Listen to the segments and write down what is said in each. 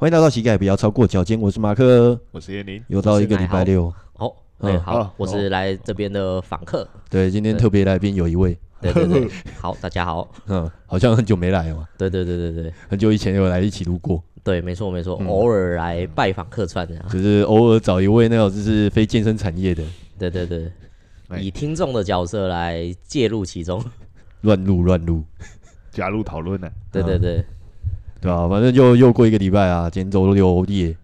欢迎来到膝盖不要超过脚尖，我是马克，我是叶宁，又到一个礼拜六。哦，嗯，好，我是来这边的访客。对，今天特别来宾有一位。对对对，好，大家好。嗯，好像很久没来了。对对对对对，很久以前有来一起路过。对，没错没错，偶尔来拜访客串这样。就是偶尔找一位那种就是非健身产业的。对对对，以听众的角色来介入其中。乱入乱入，加入讨论呢？对对对。对啊，反正就又过一个礼拜啊，今天周六夜，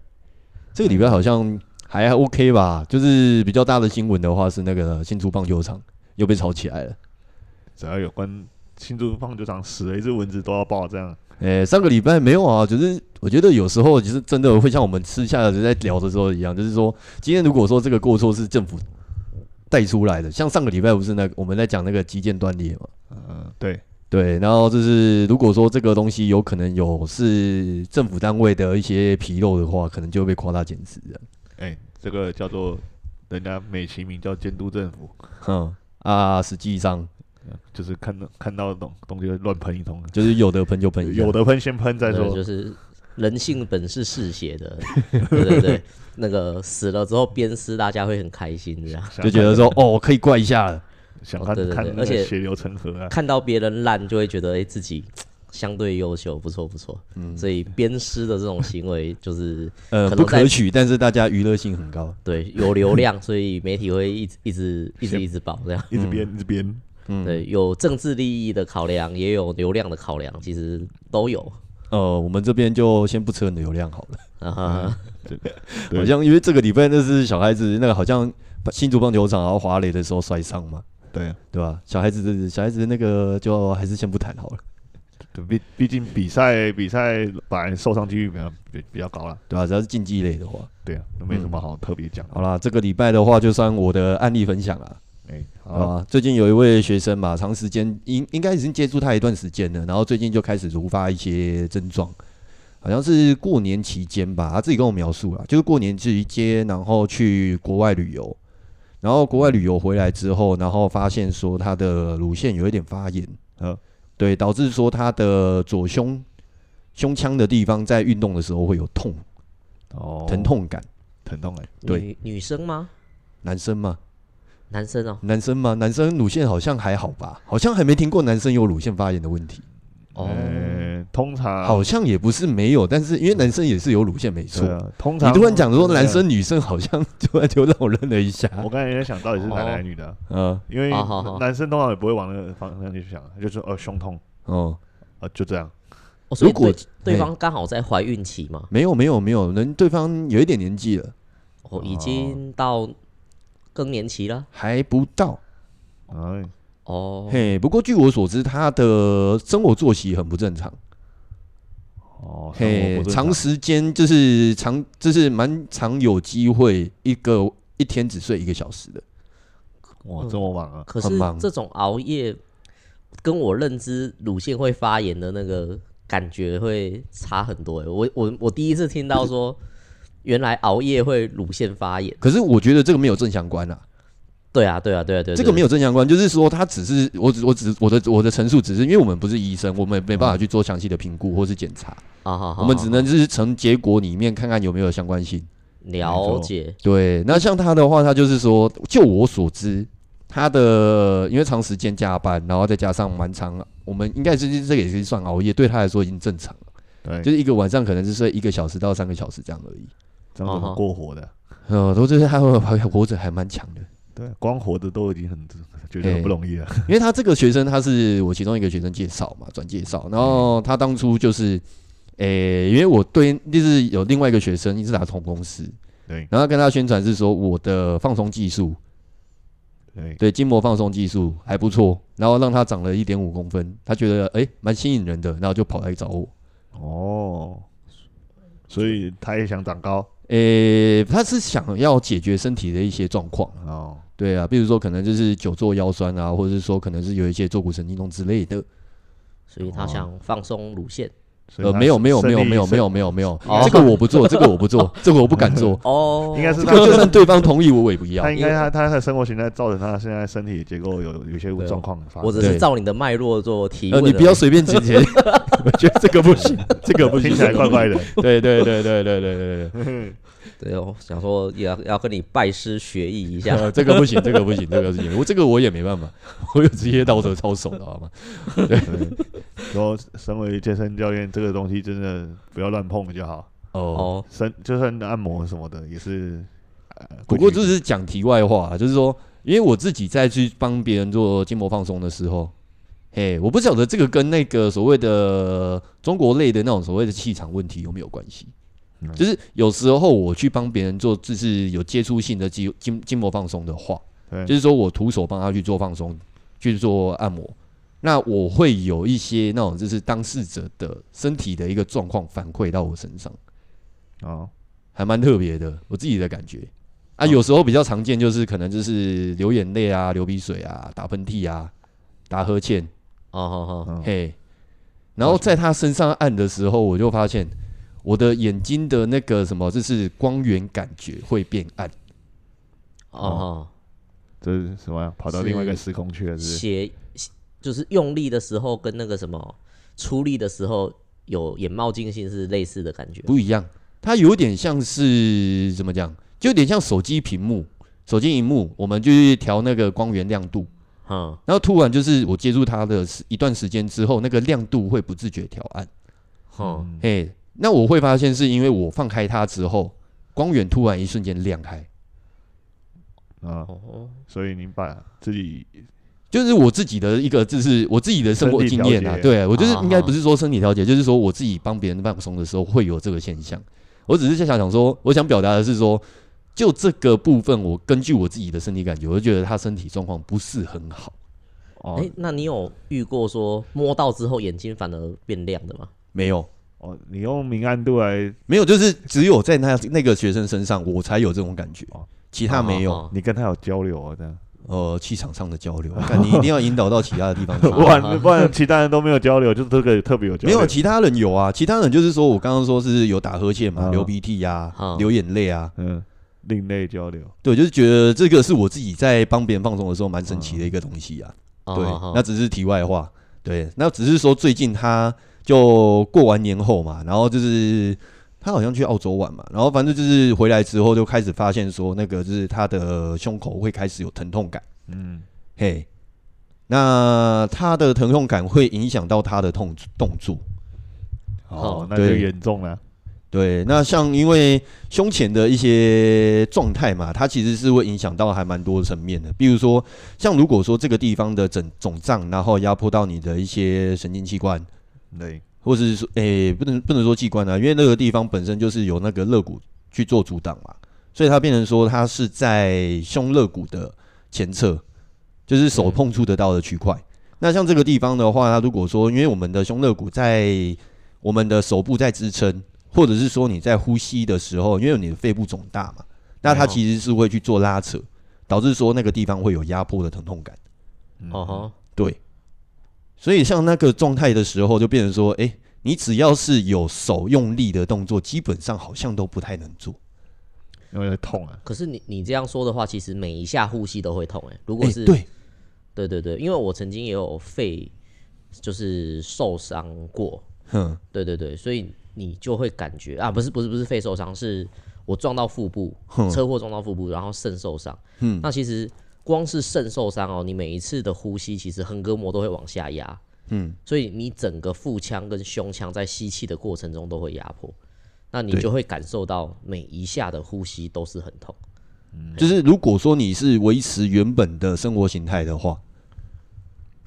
这个礼拜好像还 OK 吧。就是比较大的新闻的话，是那个新竹棒球场又被炒起来了。只要有关新竹棒球场死了一只蚊子都要爆这样。诶、欸，上个礼拜没有啊，就是我觉得有时候其实真的会像我们私下的在聊的时候一样，就是说今天如果说这个过错是政府带出来的，像上个礼拜不是那个我们在讲那个基建断裂嘛？嗯，对。对，然后就是如果说这个东西有可能有是政府单位的一些纰漏的话，可能就会被夸大检视的。哎，这个叫做人家美其名叫监督政府，哼啊，实际上就是看到看到东东西乱喷一通，就是有的喷就喷，有的喷先喷再说，就是人性本是嗜血的，对对对，那个死了之后鞭尸，大家会很开心，这样就觉得说哦，可以怪一下了。想看，看而且血流成河啊！看到别人烂，就会觉得哎，自己相对优秀，不错不错。嗯，所以鞭尸的这种行为就是呃不可取，但是大家娱乐性很高。对，有流量，所以媒体会一直一直一直一直报这样，一直编一直编。嗯，对，有政治利益的考量，也有流量的考量，其实都有。呃，我们这边就先不扯流量好了。啊哈，对，好像因为这个礼拜那是小孩子那个好像新竹棒球场然后滑垒的时候摔伤嘛。对对吧？小孩子的小孩子那个就还是先不谈好了。对，毕毕竟比赛比赛本来受伤几率比较比比较高了，对吧？只要是竞技类的话，对啊，都没什么好特别讲。好啦，这个礼拜的话，就算我的案例分享了。哎，好啊，最近有一位学生嘛，长时间应应该已经接触他一段时间了，然后最近就开始突发一些症状，好像是过年期间吧，他自己跟我描述了，就是过年期间，然后去国外旅游。然后国外旅游回来之后，然后发现说他的乳腺有一点发炎，呃，对，导致说他的左胸胸腔的地方在运动的时候会有痛，哦，疼痛感，疼痛感，对，女女生吗？男生吗？男生哦，男生吗？男生乳腺好像还好吧，好像还没听过男生有乳腺发炎的问题。哦，通常好像也不是没有，但是因为男生也是有乳腺，没错。啊，通常你突然讲说男生女生好像突然就让我愣了一下。我刚才也在想到底是男的还是女的，嗯，因为男生通常也不会往那个方向去想，就是呃胸痛，哦，啊就这样。如果对方刚好在怀孕期嘛？没有没有没有，人对方有一点年纪了，哦，已经到更年期了，还不到，哎。哦，嘿，不过据我所知，他的生活作息很不正常。哦，嘿，长时间就是长，就是蛮常有机会一个一天只睡一个小时的。哇，这么忙啊！可是这种熬夜跟我认知乳腺会发炎的那个感觉会差很多。我我我第一次听到说，原来熬夜会乳腺发炎。可是我觉得这个没有正相关啊。对啊，对啊，对啊，对，这个没有正相关，就是说他只是我只我只我的我的陈述只是因为我们不是医生，我们没办法去做详细的评估或是检查啊，我们只能就是从结果里面看看有没有相关性。了解。对，那像他的话，他就是说，就我所知，他的因为长时间加班，然后再加上蛮长，我们应该是这个也是算熬夜，对他来说已经正常了。对，就是一个晚上可能是睡一个小时到三个小时这样而已，这样子过活的。呃，都就是他会还活着还蛮强的。对，光活的都已经很觉得很不容易了。欸，因为他这个学生他是我其中一个学生介绍嘛，转介绍。然后他当初就是，诶、欸，因为我对就是有另外一个学生，是打同公司，对。然后跟他宣传是说我的放松技术，对对，筋膜放松技术还不错，然后让他长了一点五公分，他觉得诶蛮吸引人的，然后就跑来找我。哦，所以他也想长高。诶、欸，他是想要解决身体的一些状况哦。对啊，比如说可能就是久坐腰酸啊，或者是说可能是有一些坐骨神经痛之类的，所以他想放松乳腺。呃，没有没有没有没有没有没有没有，这个我不做，这个我不做，这个我不敢做。哦，应该是这个就算对方同意，我也不要。他应该他他的生活形态造成他现在身体结构有有些状况发生。我只是照你的脉络做提问。你不要随便剪切，我觉得这个不行，这个不行，听起来怪怪的。对对对对对对对对。对哦，想说也要要跟你拜师学艺一下，这个不行，这个不行，这个不行，我这个我也没办法，我有职业道德操守的好吗？对，说身为健身教练，这个东西真的不要乱碰就好。哦，身就算按摩什么的也是。不过就是讲题外话，就是说，因为我自己在去帮别人做筋膜放松的时候，嘿，我不晓得这个跟那个所谓的中国类的那种所谓的气场问题有没有关系。就是有时候我去帮别人做，就是有接触性的筋筋筋膜放松的话，就是说我徒手帮他去做放松，去做按摩，那我会有一些那种就是当事者的身体的一个状况反馈到我身上，哦，还蛮特别的，我自己的感觉。啊，有时候比较常见就是可能就是流眼泪啊、流鼻水啊、打喷嚏啊、打呵欠，哦好好，嘿，然后在他身上按的时候，我就发现。我的眼睛的那个什么，就是光源感觉会变暗。哦，这是什么呀？跑到另外一个时空去了？是血，就是用力的时候跟那个什么出力的时候有眼冒金星是类似的感觉？不一样，它有点像是怎么讲？就有点像手机屏幕、手机荧幕，我们就去调那个光源亮度。嗯，然后突然就是我接触它的一段时间之后，那个亮度会不自觉调暗。嗯，嘿。那我会发现，是因为我放开它之后，光源突然一瞬间亮开，啊，所以您把自己就是我自己的一个，就是我自己的生活经验啊，对我就是应该不是说身体调节，就是说我自己帮别人放松的时候会有这个现象。我只是在想想说，我想表达的是说，就这个部分，我根据我自己的身体感觉，我就觉得他身体状况不是很好。哦，哎，那你有遇过说摸到之后眼睛反而变亮的吗？没有。哦，你用明暗度来没有，就是只有在那那个学生身上，我才有这种感觉，其他没有。哦哦哦、你跟他有交流啊？这样？呃，气场上的交流，但你一定要引导到其他的地方去。不然不然，其他人都没有交流，就是这个特别有交流。没有，其他人有啊，其他人就是说我刚刚说是有打呵欠嘛，流鼻涕呀，流眼泪啊，嗯，另类交流。对，就是觉得这个是我自己在帮别人放松的时候蛮神奇的一个东西啊。对，那只是题外话。对，那只是说最近他。就过完年后嘛，然后就是他好像去澳洲玩嘛，然后反正就是回来之后就开始发现说，那个就是他的胸口会开始有疼痛感，嗯，嘿，那他的疼痛感会影响到他的痛动作，哦，那就严重了。对，那像因为胸前的一些状态嘛，它其实是会影响到还蛮多层面的，比如说像如果说这个地方的肿肿胀，然后压迫到你的一些神经器官。对，或者是说，诶、欸，不能不能说器官啊，因为那个地方本身就是有那个肋骨去做阻挡嘛，所以它变成说它是在胸肋骨的前侧，就是手碰触得到的区块。那像这个地方的话，它如果说因为我们的胸肋骨在我们的手部在支撑，或者是说你在呼吸的时候，因为你的肺部肿大嘛，那它其实是会去做拉扯，导致说那个地方会有压迫的疼痛感。哦哈，对。所以像那个状态的时候，就变成说，哎、欸，你只要是有手用力的动作，基本上好像都不太能做，因为会痛啊。可是你你这样说的话，其实每一下呼吸都会痛，哎，如果是、欸、对，对对对，因为我曾经也有肺就是受伤过，嗯，对对对，所以你就会感觉啊，不是不是不是肺受伤，是我撞到腹部，车祸撞到腹部，然后肾受伤，嗯，那其实。光是肾受伤哦，你每一次的呼吸，其实横膈膜都会往下压，嗯，所以你整个腹腔跟胸腔在吸气的过程中都会压迫，那你就会感受到每一下的呼吸都是很痛。嗯，就是如果说你是维持原本的生活形态的话，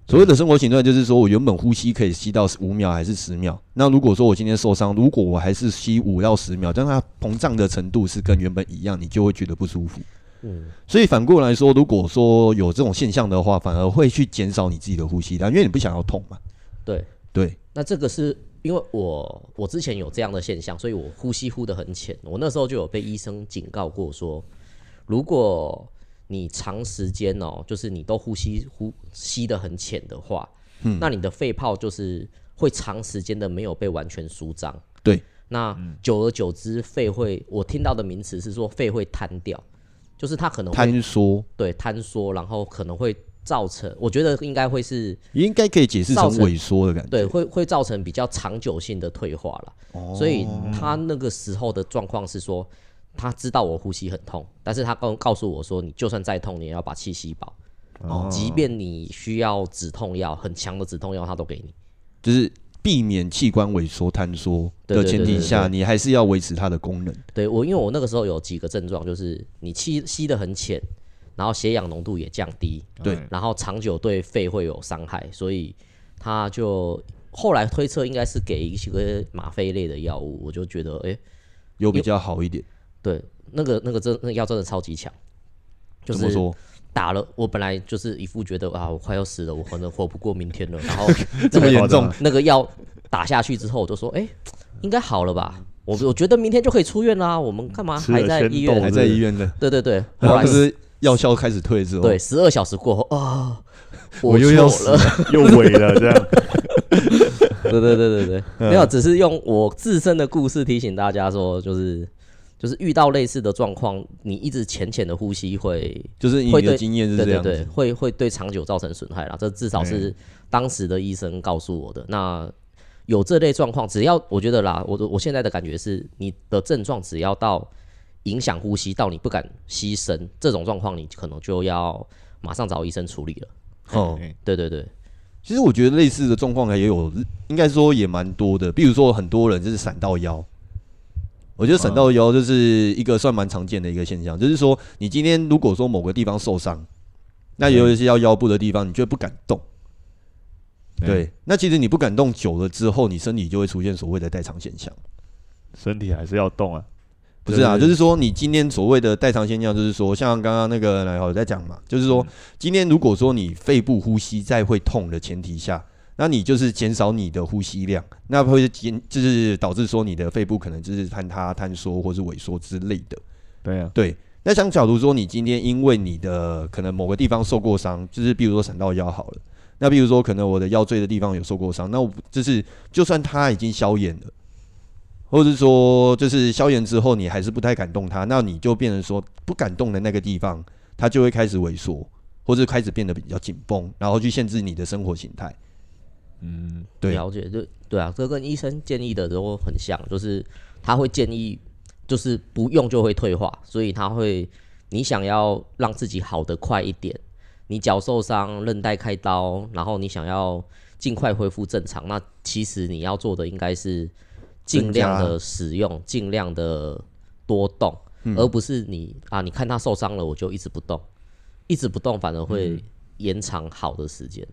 所谓的生活形态就是说我原本呼吸可以吸到五秒还是十秒，那如果说我今天受伤，如果我还是吸五到十秒，但它膨胀的程度是跟原本一样，你就会觉得不舒服。嗯，所以反过来说，如果说有这种现象的话，反而会去减少你自己的呼吸量，因为你不想要痛嘛。对对，那这个是因为我我之前有这样的现象，所以我呼吸呼得很浅。我那时候就有被医生警告过说，如果你长时间哦，就是你都呼吸呼吸得很浅的话，嗯，那你的肺泡就是会长时间的没有被完全舒张。对，那久而久之，肺会我听到的名词是说肺会瘫掉，就是它可能会坍缩，对，坍缩，然后可能会造成，我觉得应该会是应该可以解释成萎缩的感觉，对，会会造成比较长久性的退化了。哦，所以他那个时候的状况是说，他知道我呼吸很痛，但是他告告诉我说，你就算再痛，你也要把气吸饱。哦，即便你需要止痛药，很强的止痛药，他都给你，就是避免器官萎缩坍缩的前提下，你还是要维持它的功能。对我，因为我那个时候有几个症状，就是你气吸的很浅，然后血氧浓度也降低，对，然后长久对肺会有伤害，所以他就后来推测应该是给一些吗啡类的药物，我就觉得哎，有比较好一点。对，那个那个真那药真的超级强，就是。怎么说？打了，我本来就是一副觉得啊，我快要死了，我可能活不过明天了。然后 这么严重，那个药打下去之后，我就说，哎、欸，应该好了吧？我我觉得明天就可以出院啦。我们干嘛还在医院？还在医院的？对对对。后来是药效开始退之后，对，十二小时过后啊，我又要死了，又萎了这样。对对对对对，没有，只是用我自身的故事提醒大家说，就是。就是遇到类似的状况，你一直浅浅的呼吸会，就是你的经验是这样，对对对，会会对长久造成损害啦。这至少是当时的医生告诉我的。那有这类状况，只要我觉得啦，我我现在的感觉是，你的症状只要到影响呼吸，到你不敢吸声这种状况，你可能就要马上找医生处理了。哦，对对对，其实我觉得类似的状况也有，应该说也蛮多的。比如说很多人就是闪到腰。我觉得闪到腰就是一个算蛮常见的一个现象，就是说你今天如果说某个地方受伤，那有一些要腰部的地方，你就不敢动。对，那其实你不敢动久了之后，你身体就会出现所谓的代偿现象。身体还是要动啊？不是啊，就是说你今天所谓的代偿现象，就是说像刚刚那个来好在讲嘛，就是说今天如果说你肺部呼吸在会痛的前提下。那你就是减少你的呼吸量，那会减就是导致说你的肺部可能就是坍塌、坍缩或是萎缩之类的。对啊，对。那像假如说你今天因为你的可能某个地方受过伤，就是比如说闪到腰好了，那比如说可能我的腰椎的地方有受过伤，那我就是就算它已经消炎了，或者是说就是消炎之后你还是不太敢动它，那你就变成说不敢动的那个地方，它就会开始萎缩，或者开始变得比较紧绷，然后去限制你的生活形态。嗯，对，了解，就对啊，这跟医生建议的都很像，就是他会建议，就是不用就会退化，所以他会，你想要让自己好的快一点，你脚受伤，韧带开刀，然后你想要尽快恢复正常，那其实你要做的应该是尽量的使用，尽量的多动，嗯，而不是你啊，你看他受伤了，我就一直不动，一直不动反而会延长好的时间。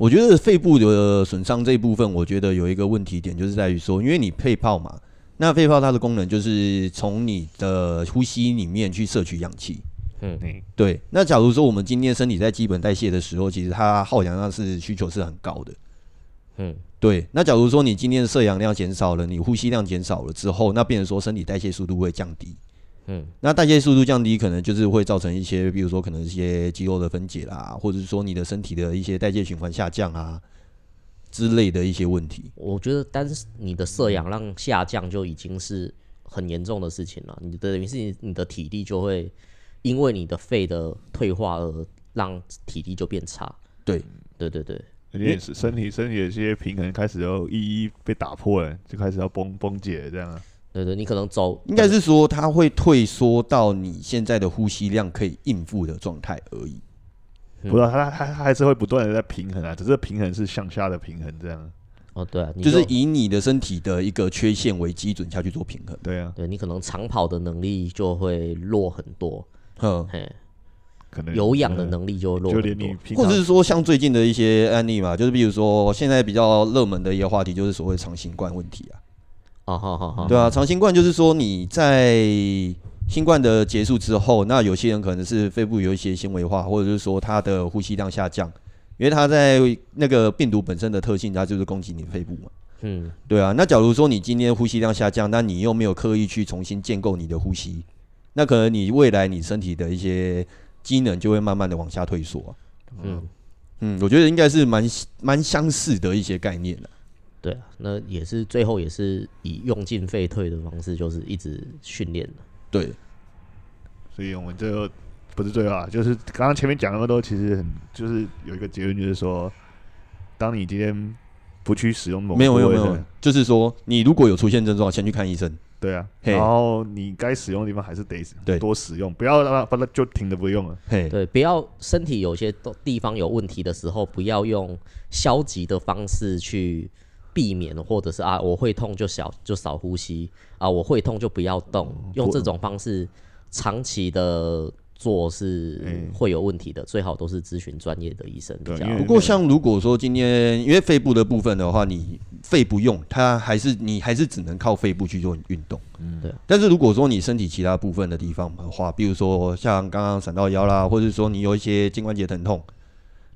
我觉得肺部的损伤这一部分，我觉得有一个问题点，就是在于说，因为你肺泡嘛，那肺泡它的功能就是从你的呼吸里面去摄取氧气。嗯嗯，对。那假如说我们今天身体在基本代谢的时候，其实它耗氧量是需求是很高的。嗯，对。那假如说你今天的摄氧量减少了，你呼吸量减少了之后，那变成说身体代谢速度会降低。嗯，那代谢速度降低，可能就是会造成一些，比如说可能一些肌肉的分解啦，或者是说你的身体的一些代谢循环下降啊之类的一些问题。我觉得，但是你的摄氧量下降就已经是很严重的事情了。你的等于是你你的体力就会因为你的肺的退化而让体力就变差。对，对对对，也是身体身体的一些平衡开始要一一被打破了，就开始要崩崩解这样。对对，你可能走，应该是说它会退缩到你现在的呼吸量可以应付的状态而已。不知道它它它还是会不断的在平衡啊，只是平衡是向下的平衡这样。哦，对啊，就是以你的身体的一个缺陷为基准下去做平衡。对啊，对你可能长跑的能力就会弱很多。嗯，可能有氧的能力就弱很多。或者是说像最近的一些案例嘛，就是比如说现在比较热门的一个话题，就是所谓长新冠问题啊。好好好好，对啊，长新冠就是说你在新冠的结束之后，那有些人可能是肺部有一些纤维化，或者是说他的呼吸量下降，因为他在那个病毒本身的特性，它就是攻击你肺部嘛。嗯，对啊。那假如说你今天呼吸量下降，那你又没有刻意去重新建构你的呼吸，那可能你未来你身体的一些机能就会慢慢的往下退缩。嗯嗯，我觉得应该是蛮蛮相似的一些概念了。对啊，那也是最后也是以用进废退的方式，就是一直训练的。对，所以我们最后不是最后啊，就是刚刚前面讲那么多，其实很就是有一个结论，就是说，当你今天不去使用某没有没有没有，就是说你如果有出现症状，先去看医生。对啊，然后你该使用的地方还是得对多使用，不要让它把它就停着不用了。嘿，对，不要身体有些地方有问题的时候，不要用消极的方式去避免，或者是啊我会痛就少就少呼吸啊我会痛就不要动，用这种方式长期的。做是会有问题的，最好都是咨询专业的医生比较。不过像如果说今天因为肺部的部分的话，你肺不用，它还是你还是只能靠肺部去做运动。嗯，对。但是如果说你身体其他部分的地方的话，比如说像刚刚闪到腰啦，或者说你有一些肩关节疼痛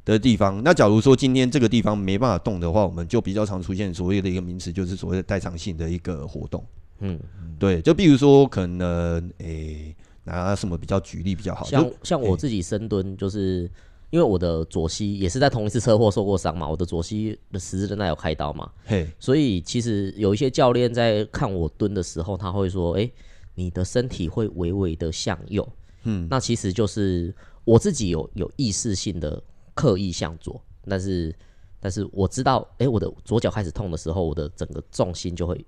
的地方，那假如说今天这个地方没办法动的话，我们就比较常出现所谓的一个名词，就是所谓的代偿性的一个活动。嗯，对。就比如说可能诶。欸拿什么比较举例比较好？像像我自己深蹲，就是因为我的左膝也是在同一次车祸受过伤嘛，我的左膝的十字韧带有开刀嘛，嘿，所以其实有一些教练在看我蹲的时候，他会说：“哎，你的身体会微微的向右。”嗯，那其实就是我自己有有意识性的刻意向左，但是但是我知道，哎，我的左脚开始痛的时候，我的整个重心就会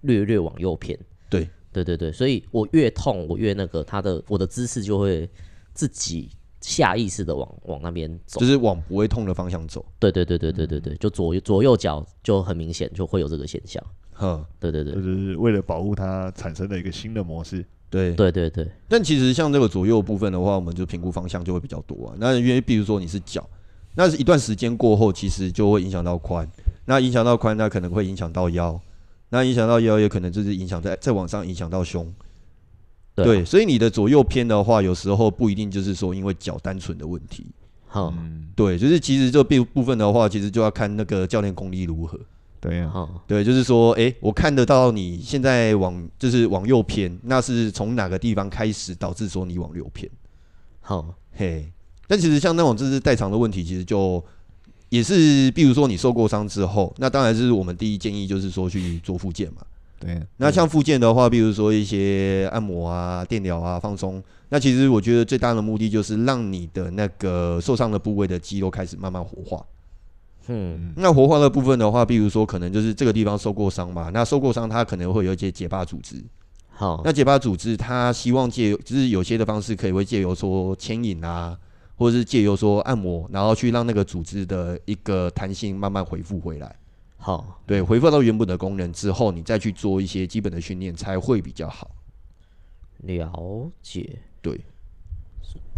略略往右偏。对。对对对，所以我越痛，我越那个，他的我的姿势就会自己下意识的往往那边走，就是往不会痛的方向走。对对对对对对对，就左右左右脚就很明显就会有这个现象。哼，对对对，就是为了保护它产生的一个新的模式。对。对对对。但其实像这个左右部分的话，我们就评估方向就会比较多啊。那因为比如说你是脚，那是一段时间过后，其实就会影响到髋，那影响到髋，那可能会影响到腰。那影响到腰，也可能就是影响在再往上影响到胸，对，对，所以你的左右偏的话，有时候不一定就是说因为脚单纯的问题，好，对，就是其实这部部分的话，其实就要看那个教练功力如何，对呀，对，就是说，哎、欸，我看得到你现在往就是往右偏，那是从哪个地方开始导致说你往右偏？好，嘿，但其实像那种就是代偿的问题，其实就。也是，比如说你受过伤之后，那当然是我们第一建议就是说去做复健嘛。对。那像复健的话，比如说一些按摩啊、电疗啊、放松，那其实我觉得最大的目的就是让你的那个受伤的部位的肌肉开始慢慢活化。嗯。那活化的部分的话，比如说可能就是这个地方受过伤嘛，那受过伤它可能会有一些结疤组织。好。那结疤组织它希望借由，就是有些的方式可以会借由说牵引啊。或者是借由说按摩，然后去让那个组织的一个弹性慢慢恢复回来。好，对，恢复到原本的功能之后，你再去做一些基本的训练才会比较好。了解，对，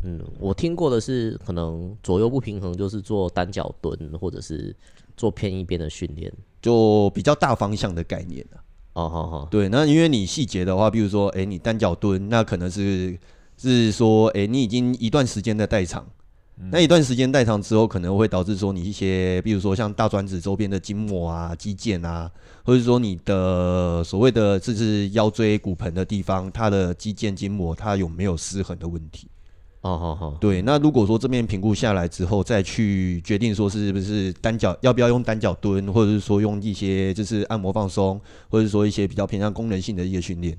嗯，我听过的是，可能左右不平衡，就是做单脚蹲，或者是做偏一边的训练，就比较大方向的概念了。哦，好好，对，那因为你细节的话，比如说，哎，你单脚蹲，那可能是。是说，哎，你已经一段时间的代偿，那一段时间代偿之后，可能会导致说你一些，比如说像大转子周边的筋膜啊、肌腱啊，或者说你的所谓的这是腰椎骨盆的地方，它的肌腱筋膜它有没有失衡的问题？哦，好好，对。那如果说这边评估下来之后，再去决定说是不是单脚要不要用单脚蹲，或者是说用一些就是按摩放松，或者是说一些比较偏向功能性的一些训练。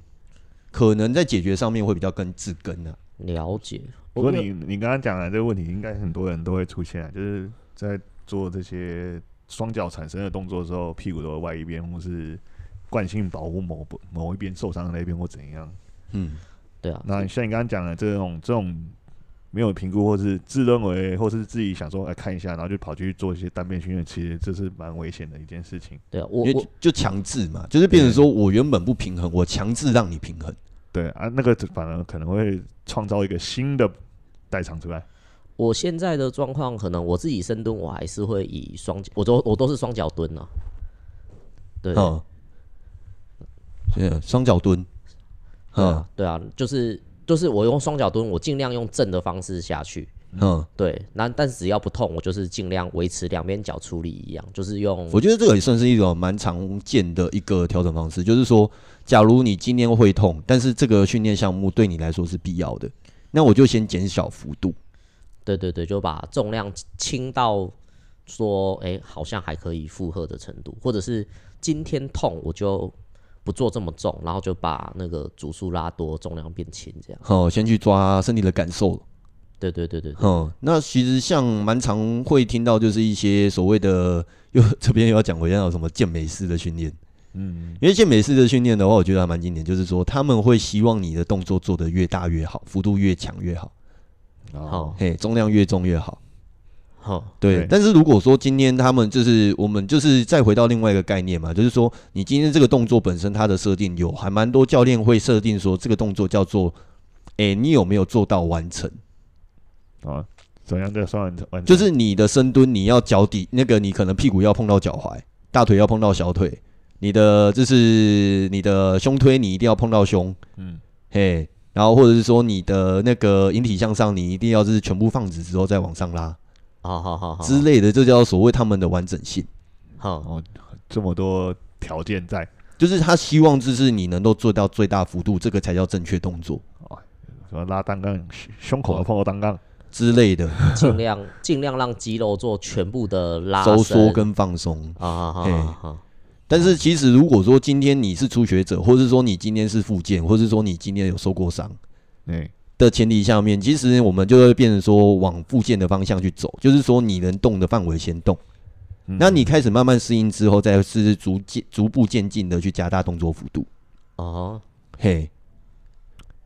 可能在解决上面会比较更治根呢。了解。不过你你刚刚讲的这个问题，应该很多人都会出现，就是在做这些双脚产生的动作的时候，屁股的外一边，或是惯性保护某某一边受伤的那边，或怎样。嗯，对啊。那像你刚刚讲的这种这种没有评估，或是自认为，或是自己想说来看一下，然后就跑去做一些单边训练，其实这是蛮危险的一件事情。对啊，我我就强制嘛，就是变成说我原本不平衡，我强制让你平衡。对啊，那个反而可能会创造一个新的代偿出来。我现在的状况，可能我自己深蹲，我还是会以双脚，我都我都是双脚蹲啊。对，嗯，双脚蹲，嗯，对啊，就是就是我用双脚蹲，我尽量用正的方式下去。嗯，对，那但是只要不痛，我就是尽量维持两边脚处理一样，就是用。我觉得这个也算是一种蛮常见的一个调整方式，就是说，假如你今天会痛，但是这个训练项目对你来说是必要的，那我就先减小幅度。对对对，就把重量轻到说，哎、欸，好像还可以负荷的程度，或者是今天痛我就不做这么重，然后就把那个组数拉多，重量变轻，这样。哦，先去抓身体的感受。对对对对，对。嗯，那其实像蛮常会听到，就是一些所谓的，又这边又要讲回到什么健美式的训练。嗯，因为健美式的训练的话，我觉得还蛮经典，就是说他们会希望你的动作做得越大越好，幅度越强越好。哦，嘿，重量越重越好。好，对。但是如果说今天他们就是我们就是再回到另外一个概念嘛，就是说你今天这个动作本身它的设定有还蛮多教练会设定说这个动作叫做，哎，你有没有做到完成？啊，怎样叫算完成？就是你的深蹲，你要脚底那个，你可能屁股要碰到脚踝，大腿要碰到小腿，你的就是你的胸推，你一定要碰到胸，嗯，嘿，然后或者是说你的那个引体向上，你一定要是全部放直之后再往上拉，好好好，之类的，这叫所谓他们的完整性。好哦，这么多条件在，就是他希望就是你能够做到最大幅度，这个才叫正确动作。啊，什么拉单杠，胸口要碰到单杠。之类的，尽量 尽量让肌肉做全部的拉收缩跟放松啊。但是其实如果说今天你是初学者，或是说你今天是复健，或是说你今天有受过伤，的前提下面，其实我们就会变成说往复健的方向去走，就是说你能动的范围先动。那你开始慢慢适应之后，再是逐渐逐步渐进的去加大动作幅度。哦，嘿，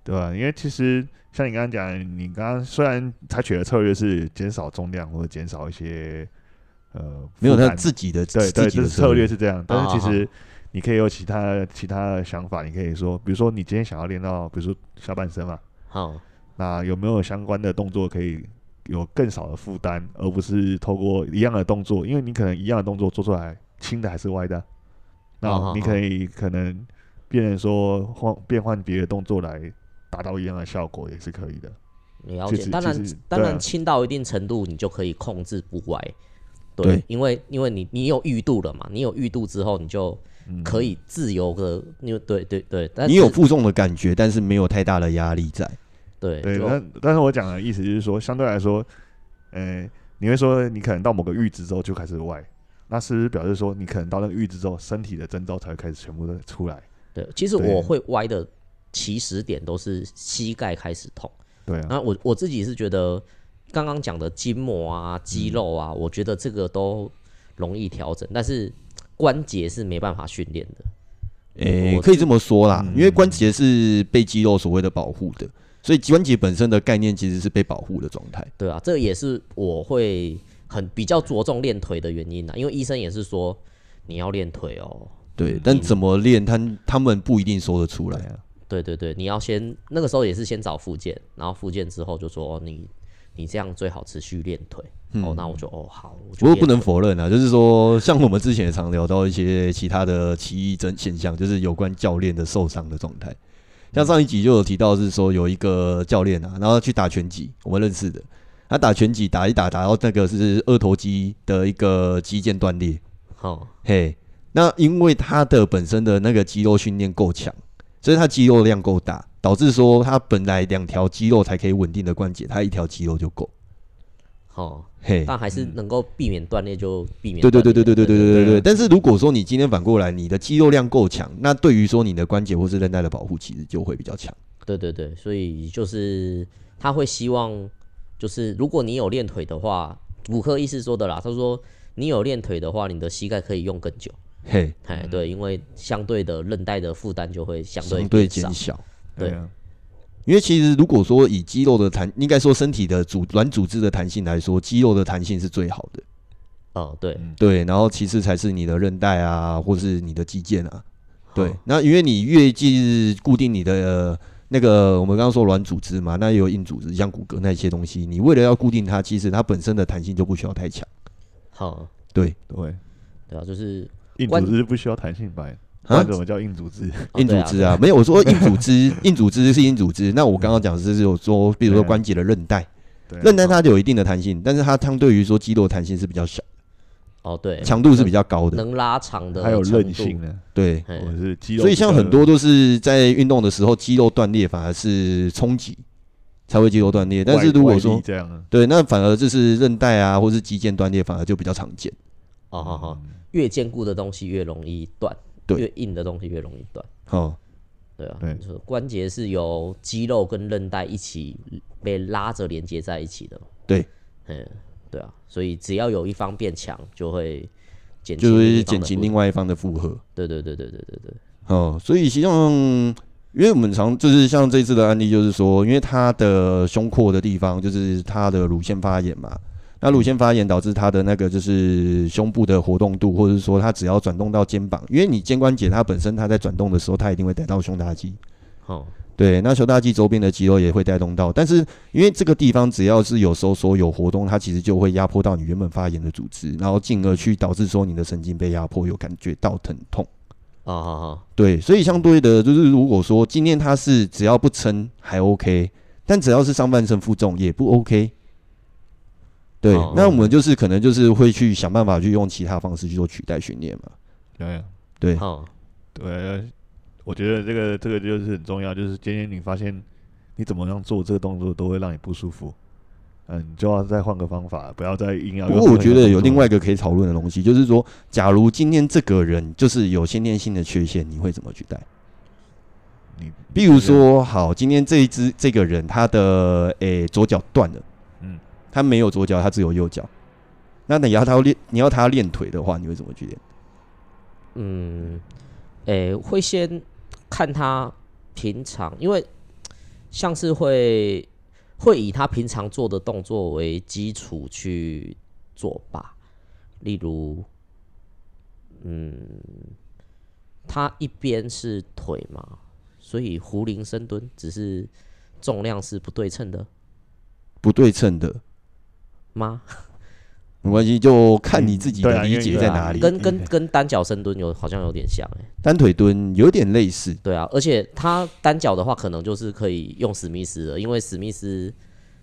对吧？因为其实。像你刚刚讲，你刚刚虽然采取的策略是减少重量或者减少一些呃，没有他自己的对对，这策略是这样。但是其实你可以有其他其他的想法，你可以说，比如说你今天想要练到，比如说下半身嘛，好，那有没有相关的动作可以有更少的负担，而不是透过一样的动作？因为你可能一样的动作做出来轻的还是歪的，那你可以可能变成说换变换别的动作来。达到一样的效果也是可以的。了解，当然，当然轻到一定程度，你就可以控制不歪。对，对因为因为你你有预度了嘛，你有预度之后，你就可以自由的，因为对对对，但你有负重的感觉，但是没有太大的压力在。对对，但但是我讲的意思就是说，相对来说，呃，你会说你可能到某个阈值之后就开始歪，那是不是表示说你可能到那个阈值之后，身体的征兆才会开始全部都出来？对，其实我会歪的。起始点都是膝盖开始痛，对啊。那我我自己是觉得，刚刚讲的筋膜啊、肌肉啊，我觉得这个都容易调整，但是关节是没办法训练的。诶，可以这么说啦，因为关节是被肌肉所谓的保护的，所以关节本身的概念其实是被保护的状态。对啊，这也是我会很比较着重练腿的原因啊，因为医生也是说你要练腿哦。对，但怎么练，他他们不一定说得出来啊。对对对，你要先那个时候也是先找复健，然后复健之后就说你你这样最好持续练腿。嗯、哦，那我就哦好。不过不能否认啊，就是说像我们之前也常聊到一些其他的奇异症现象，就是有关教练的受伤的状态。像上一集就有提到是说有一个教练啊，然后去打拳击，我们认识的，他打拳击打一打打到那个是二头肌的一个肌腱断裂。好、哦，嘿，那因为他的本身的那个肌肉训练够强。所以他肌肉量够大，导致说他本来两条肌肉才可以稳定的关节，他一条肌肉就够。哦，嘿，但还是能够避免断裂就避免。对对对对对对对对对对。但是如果说你今天反过来，你的肌肉量够强，那对于说你的关节或是韧带的保护，其实就会比较强。对对对，所以就是他会希望，就是如果你有练腿的话，骨科医师说的啦，他说你有练腿的话，你的膝盖可以用更久。嘿，哎，对，因为相对的韧带的负担就会相对相对减小，对啊。因为其实如果说以肌肉的弹，应该说身体的组软组织的弹性来说，肌肉的弹性是最好的。哦，对对，然后其次才是你的韧带啊，或是你的肌腱啊。对，那因为你越是固定你的那个，我们刚刚说软组织嘛，那也有硬组织，像骨骼那些东西，你为了要固定它，其实它本身的弹性就不需要太强。好，对对对啊，就是。硬组织不需要弹性摆，那怎么叫硬组织？硬组织啊，没有我说硬组织，硬组织是硬组织。那我刚刚讲的是有说，比如说关节的韧带，韧带它就有一定的弹性，但是它相对于说肌肉弹性是比较小。哦，对，强度是比较高的，能拉长的，还有韧性呢。对，我是肌肉。所以像很多都是在运动的时候肌肉断裂，反而是冲击才会肌肉断裂。但是如果说这样，对，那反而就是韧带啊，或是肌腱断裂，反而就比较常见。哦好好，越坚固的东西越容易断，对，越硬的东西越容易断。哦，对啊，对，关节是由肌肉跟韧带一起被拉着连接在一起的。对，嗯，对啊，所以只要有一方变强，就会减，就会减轻另外一方的负荷。对对对对对对对。哦，所以希望，因为我们常就是像这次的案例，就是说，因为他的胸廓的地方就是他的乳腺发炎嘛，那乳腺发炎导致他的那个就是胸部的活动度，或者是说他只要转动到肩膀，因为你肩关节它本身它在转动的时候，它一定会带到胸大肌。哦，对，那胸大肌周边的肌肉也会带动到，但是因为这个地方只要是有收缩有活动，它其实就会压迫到你原本发炎的组织，然后进而去导致说你的神经被压迫，有感觉到疼痛。啊啊啊！对，所以相对的，就是如果说今天它是只要不撑还 OK，但只要是上半身负重也不 OK。对，哦、那我们就是可能就是会去想办法去用其他方式去做取代训练嘛。对对，哦、对，我觉得这个这个就是很重要，就是今天你发现你怎么样做这个动作都会让你不舒服。嗯，你就要再换个方法，不要再硬要。不过我觉得有另外一个可以讨论的东西，就是说，假如今天这个人就是有先天性的缺陷，你会怎么去带？你比如说，好，今天这一只这个人他的诶、欸、左脚断了，嗯，他没有左脚，他只有右脚。那你要他练，你要他练腿的话，你会怎么去练？嗯，诶、欸，会先看他平常，因为像是会。会以他平常做的动作为基础去做吧，例如，嗯，他一边是腿嘛，所以壶铃深蹲只是重量是不对称的，不对称的吗？没关系，就看你自己的理解在哪里。跟跟跟单脚深蹲有好像有点像哎，单腿蹲有点类似。对啊，而且它单脚的话，可能就是可以用史密斯的，因为史密斯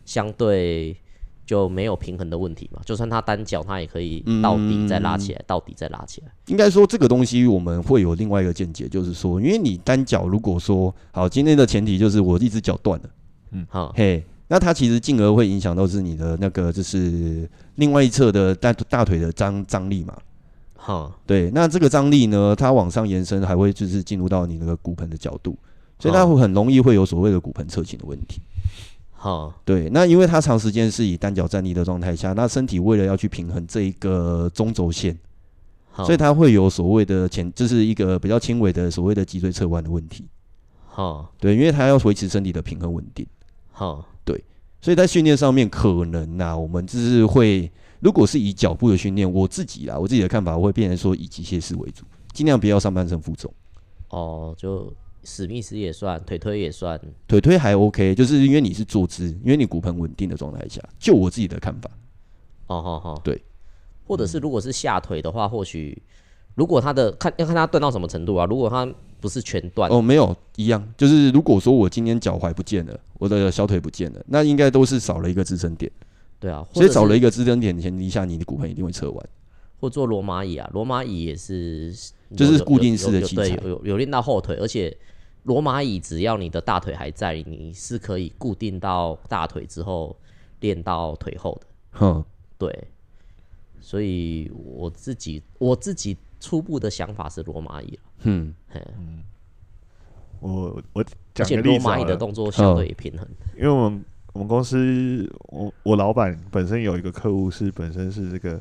相对就没有平衡的问题嘛。就算他单脚，他也可以到底再拉起来，到底再拉起来。应该说这个东西我们会有另外一个见解，就是说，因为你单脚如果说好，今天的前提就是我一只脚断了，嗯，好，嘿。那它其实进而会影响到是你的那个，就是另外一侧的大大腿的张张力嘛。哈，对，那这个张力呢，它往上延伸，还会就是进入到你那个骨盆的角度，所以它会很容易会有所谓的骨盆侧倾的问题。哈，对，那因为它长时间是以单脚站立的状态下，那身体为了要去平衡这一个中轴线，所以它会有所谓的前，就是一个比较轻微的所谓的脊椎侧弯的问题。哈，对，因为它要维持身体的平衡稳定。好。所以在训练上面，可能呐、啊，我们就是会，如果是以脚步的训练，我自己啊，我自己的看法，我会变成说以机械式为主，尽量不要上半身负重。哦，就史密斯也算，腿推也算，腿推还 OK，就是因为你是坐姿，因为你骨盆稳定的状态下，就我自己的看法。哦，好好，对，或者是如果是下腿的话，或许如果他的看要看他断到什么程度啊，如果他。不是全断哦，没有一样，就是如果说我今天脚踝不见了，我的小腿不见了，那应该都是少了一个支撑点。对啊，所以少了一个支撑点的前提下，你的骨盆一定会侧弯。或做罗马椅啊，罗马椅也是，就是固定式的器材，有有有练到后腿，而且罗马椅只要你的大腿还在，你是可以固定到大腿之后练到腿后的。哼，对，所以我自己我自己初步的想法是罗马椅嗯，嗯，我我讲个例子，蚂蚁的动作相对平衡，因为我们我们公司，我我老板本身有一个客户是本身是这个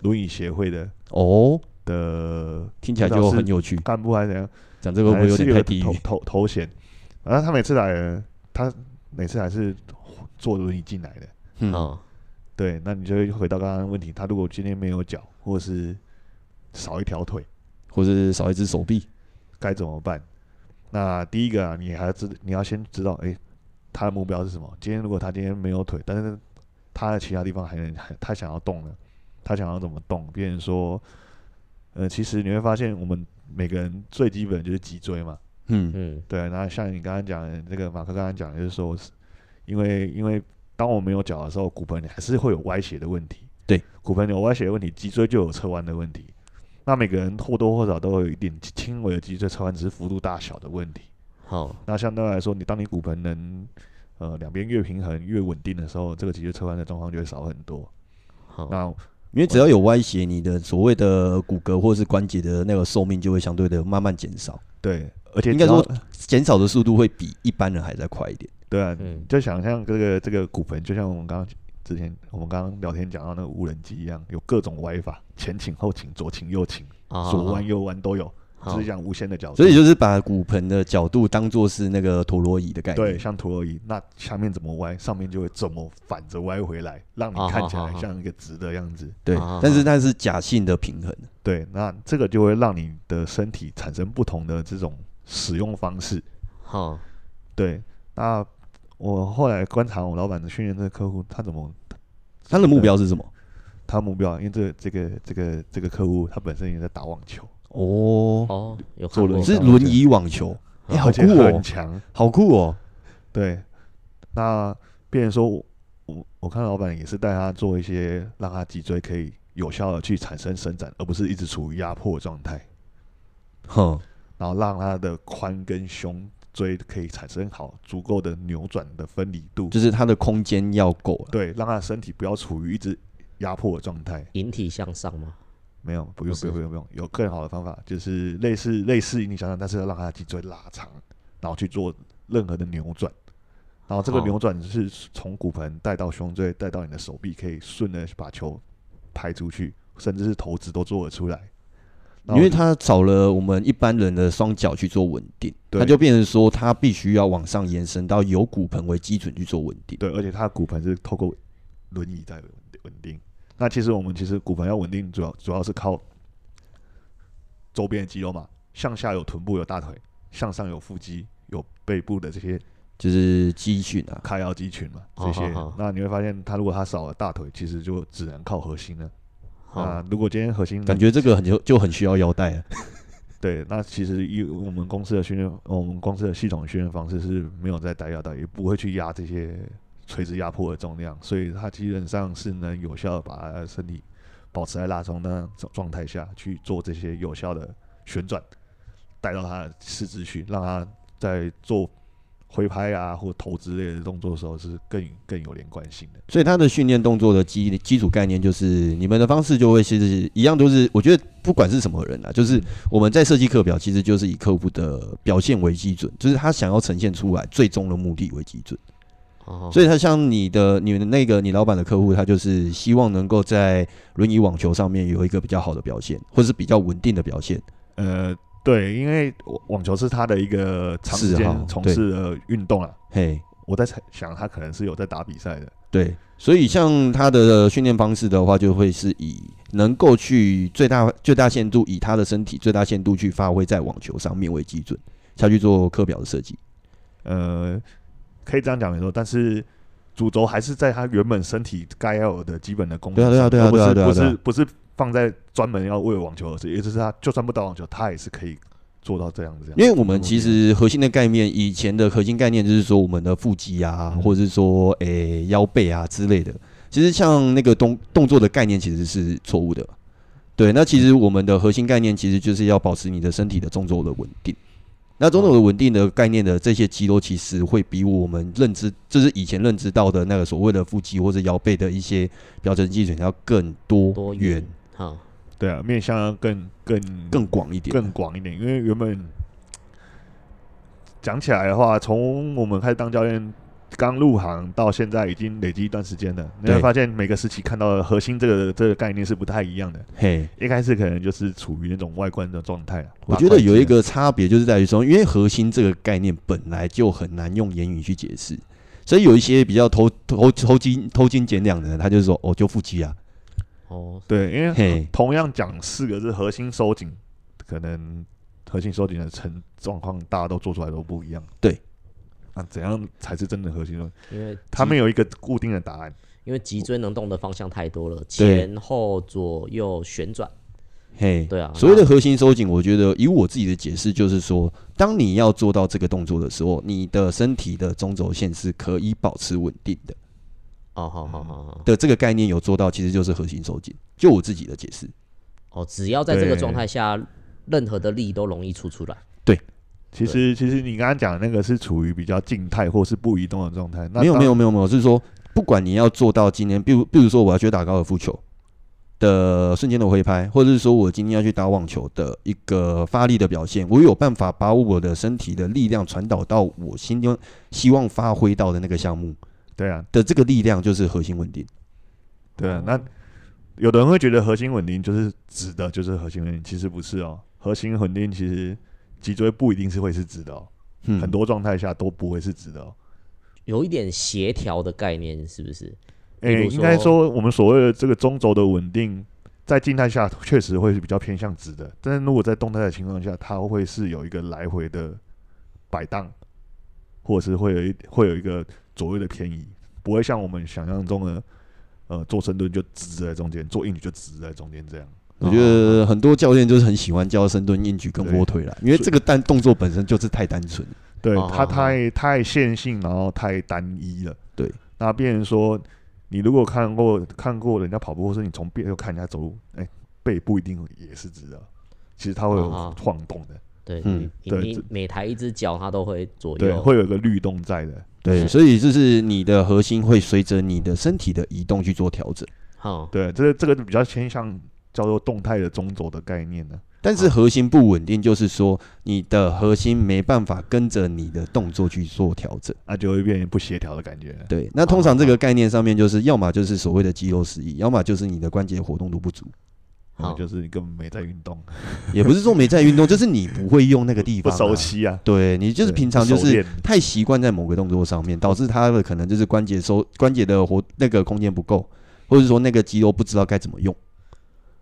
轮椅协会的哦的，听起来就很有趣，干部还是怎样？讲这个会有点太低头头头衔，然后他每次来，他每次还是坐轮椅进来的，嗯，对，那你就会回到刚刚的问题，他如果今天没有脚，或是少一条腿。或是少一只手臂，该怎么办？那第一个啊，你还要知，你要先知道，哎、欸，他的目标是什么？今天如果他今天没有腿，但是他的其他地方还能，还他想要动呢？他想要怎么动？别人说，呃，其实你会发现，我们每个人最基本就是脊椎嘛。嗯嗯，对。那像你刚刚讲的，这个马克刚刚讲的就是说，因为因为当我没有脚的时候，骨盆还是会有歪斜的问题。对，骨盆有歪斜的问题，脊椎就有侧弯的问题。那每个人或多或少都会有一点轻微的脊椎侧弯，只是幅度大小的问题。好，那相对来说，你当你骨盆能呃两边越平衡越稳定的时候，这个脊椎侧弯的状况就会少很多。好，那因为只要有歪斜，你的所谓的骨骼或是关节的那个寿命就会相对的慢慢减少。对，而且应该说减少的速度会比一般人还在快一点。对啊，嗯，就想象这个这个骨盆，就像我们刚刚之前我们刚刚聊天讲到那个无人机一样，有各种歪法，前倾、后倾、左倾、右倾，左弯、右弯都有。就是讲无限的角度，所以就是把骨盆的角度当做是那个陀螺仪的概念。对，像陀螺仪，那下面怎么歪，上面就会怎么反着歪回来，让你看起来像一个直的样子。对，但是那是假性的平衡。对，那这个就会让你的身体产生不同的这种使用方式。好，对，那我后来观察我老板的训练这个客户，他怎么，他的目标是什么？他目标，因为这个这个这个这个客户他本身也在打网球。哦哦，有做轮是轮椅网球，哎，好酷哦，很强，好酷哦。对，那变成说我我我看老板也是带他做一些，让他脊椎可以有效的去产生伸展，而不是一直处于压迫状态。哼，然后让他的髋跟胸椎可以产生好足够的扭转的分离度，就是它的空间要够，对，让他的身体不要处于一直压迫的状态。引体向上吗？没有，不用，不用，不用，不用，有更好的方法，就是类似类似引体向上，但是要让他脊椎拉长，然后去做任何的扭转，然后这个扭转是从骨盆带到胸椎，带到你的手臂，可以顺的把球拍出去，甚至是投掷都做得出来。因为他少了我们一般人的双脚去做稳定，他就变成说他必须要往上延伸到有骨盆为基准去做稳定。对，而且他的骨盆是透过轮椅在稳稳定。那其实我们其实骨盆要稳定，主要主要是靠周边的肌肉嘛，向下有臀部有大腿，向上有腹肌有背部的这些，就是肌群啊，开腰肌群嘛，这些。那你会发现，他如果他少了大腿，其实就只能靠核心了。啊，如果今天核心感觉这个很就就很需要腰带啊。对，那其实以我们公司的训练，我们公司的系统训练方式是没有在带腰带，也不会去压这些。垂直压迫的重量，所以它基本上是能有效的把他的身体保持在拉松的状态下去做这些有效的旋转，带到他的四肢去，让他在做挥拍啊或投之类的动作的时候是更更有连贯性的。所以他的训练动作的基基础概念就是，你们的方式就会其实一样，都是我觉得不管是什么人啊，就是我们在设计课表，其实就是以客户的表现为基准，就是他想要呈现出来最终的目的为基准。所以，他像你的、你的那个、你老板的客户，他就是希望能够在轮椅网球上面有一个比较好的表现，或者是比较稳定的表现。呃，对，因为网球是他的一个长时间从事的运动啊。嘿，我在想，他可能是有在打比赛的。对，所以像他的训练方式的话，就会是以能够去最大最大限度以他的身体最大限度去发挥在网球上面为基准，下去做课表的设计。呃。可以这样讲没错，但是主轴还是在他原本身体该要有的基本的功能。对啊，对啊，对啊，对啊，不是不是不是放在专门要为网球而设，也就是他就算不打网球，他也是可以做到这样子。因为我们其实核心的概念，以前的核心概念就是说我们的腹肌啊，嗯、或者是说诶、欸、腰背啊之类的。其实像那个动动作的概念其实是错误的。对，那其实我们的核心概念其实就是要保持你的身体的动作的稳定。那种种的稳定的概念的这些肌肉，其实会比我们认知，就是以前认知到的那个所谓的腹肌或者腰背的一些表层肌群要更多元。好，对啊，面向要更更更广一点，更广一点。因为原本讲起来的话，从我们开始当教练。刚入行到现在已经累积一段时间了，你会发现每个时期看到的核心这个这个概念是不太一样的。嘿，一开始可能就是处于那种外观的状态。我觉得有一个差别就是在于说，因为核心这个概念本来就很难用言语去解释，所以有一些比较偷偷偷斤偷斤减两的人，他就是说哦，就腹肌啊。哦，对，因为同样讲四个字核心收紧，可能核心收紧的成状况大家都做出来都不一样。对。那、啊、怎样才是真的核心呢？因为他们有一个固定的答案。因为脊椎能动的方向太多了，前后左右旋转。嘿，对啊。所谓的核心收紧，我觉得以我自己的解释就是说，当你要做到这个动作的时候，你的身体的中轴线是可以保持稳定的。哦，好好好好。的这个概念有做到，其实就是核心收紧。就我自己的解释。哦，只要在这个状态下，任何的力都容易出出来。对。其实其实你刚刚讲的那个是处于比较静态或是不移动的状态。没有没有没有没有，是说不管你要做到今天，比如比如说我要去打高尔夫球的瞬间的挥拍，或者是说我今天要去打网球的一个发力的表现，我有办法把我的身体的力量传导到我心中希望发挥到的那个项目。对啊，的这个力量就是核心稳定。对啊，那有的人会觉得核心稳定就是直的，就是核心稳定，其实不是哦。核心稳定其实脊椎不一定是会是直的哦，嗯、很多状态下都不会是直的哦。有一点协调的概念是不是？诶、欸，应该说我们所谓的这个中轴的稳定，在静态下确实会是比较偏向直的，但是如果在动态的情况下，它会是有一个来回的摆荡，或者是会有一会有一个。左右的偏移不会像我们想象中的，呃，做深蹲就直在中间，做硬举就直在中间这样。我觉得很多教练就是很喜欢教深蹲、硬举跟卧推啦，因为这个单动作本身就是太单纯，对它太太线性，然后太单一了。对，那变成说，你如果看过看过人家跑步，或是你从背后看人家走路，哎、欸，背不一定也是直的，其实它会有晃动的。对，嗯，对，每抬一只脚它都会左右，对，会有一个律动在的。对，所以就是你的核心会随着你的身体的移动去做调整。好，对，这个这个比较偏向叫做动态的中轴的概念呢。但是核心不稳定，就是说你的核心没办法跟着你的动作去做调整，那就会变成不协调的感觉。对，那通常这个概念上面就是，要么就是所谓的肌肉失忆，要么就是你的关节活动度不足。好，就是你根本没在运动，也不是说没在运动，就是你不会用那个地方，不熟悉啊。对，你就是平常就是太习惯在某个动作上面，导致他的可能就是关节收关节的活那个空间不够，或者说那个肌肉不知道该怎么用。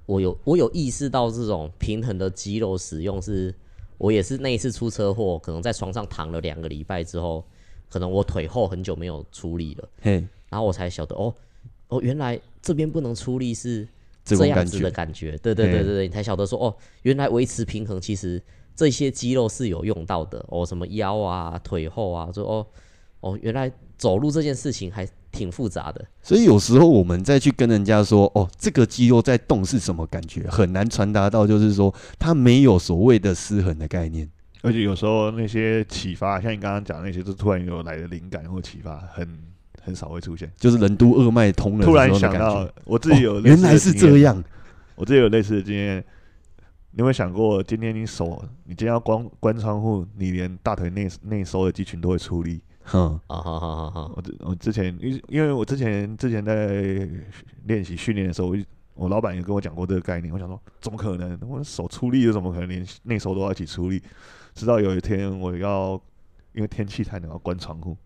我有我有意识到这种平衡的肌肉使用是，我也是那一次出车祸，可能在床上躺了两个礼拜之后，可能我腿后很久没有出力了，嘿，然后我才晓得哦哦，原来这边不能出力是。这样子的感觉，对对对对对，你才晓得说哦，原来维持平衡其实这些肌肉是有用到的哦，什么腰啊、腿后啊，说哦哦，原来走路这件事情还挺复杂的。所以有时候我们再去跟人家说哦，这个肌肉在动是什么感觉，很难传达到，就是说它没有所谓的失衡的概念。而且有时候那些启发，像你刚刚讲的那些，就突然有来的灵感或启发，很。很少会出现，就是任督二脉通了。突然想到，我自己有、哦、原来是这样，我自己有类似的经验。你有没有想过，今天你手，你今天要关关窗户，你连大腿内内收的肌群都会出力。哼，啊好好好好。我我之前因因为我之前之前在练习训练的时候，我我老板也跟我讲过这个概念。我想说，怎么可能？我手出力，又怎么可能连内收都要一起出力？直到有一天，我要因为天气太冷，要关窗户。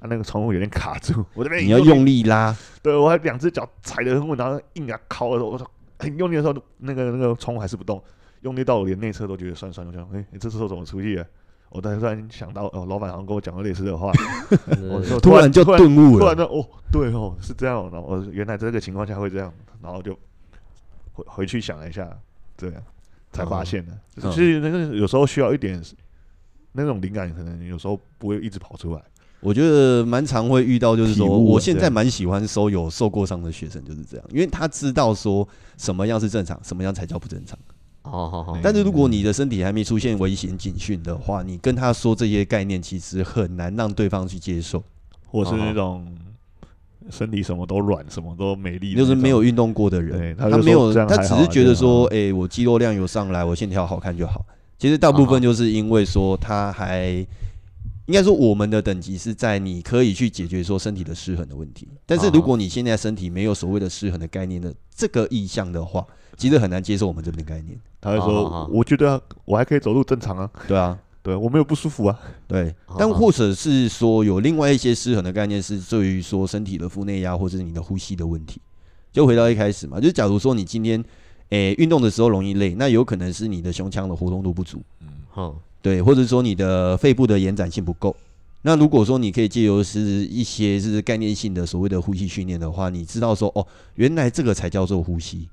啊，那个窗户有点卡住，我这边你要用力拉，对，我还两只脚踩得很稳，然后硬要靠的时候，我说很用力的时候，那个那个窗户还是不动，用力到我连内侧都觉得酸酸的。我想，哎、欸，你这时候怎么出去？我突然想到，哦，老板好像跟我讲过类似的话，我说突然就顿悟了，突然就哦，对哦，是这样，然后我原来这个情况下会这样，然后就回回去想了一下，这样才发现的。其实那个有时候需要一点那种灵感，可能有时候不会一直跑出来。我觉得蛮常会遇到，就是说，我现在蛮喜欢收有受过伤的学生，就是这样，因为他知道说什么样是正常，什么样才叫不正常。哦好好。但是如果你的身体还没出现危险警讯的话，你跟他说这些概念，其实很难让对方去接受，或是那种身体什么都软、什么都没力，就是没有运动过的人，他没有，他只是觉得说，哎，我肌肉量有上来，我线条好看就好。其实大部分就是因为说他还。应该说，我们的等级是在你可以去解决说身体的失衡的问题。但是如果你现在身体没有所谓的失衡的概念的这个意向的话，其实很难接受我们这边的概念。他会说：“我觉得我还可以走路正常啊。”对啊，对我没有不舒服啊。对，但或者是说有另外一些失衡的概念，是对于说身体的腹内压或者是你的呼吸的问题。就回到一开始嘛，就是假如说你今天诶运动的时候容易累，那有可能是你的胸腔的活动度不足。嗯，好。对，或者说你的肺部的延展性不够。那如果说你可以借由是一些是概念性的所谓的呼吸训练的话，你知道说哦，原来这个才叫做呼吸。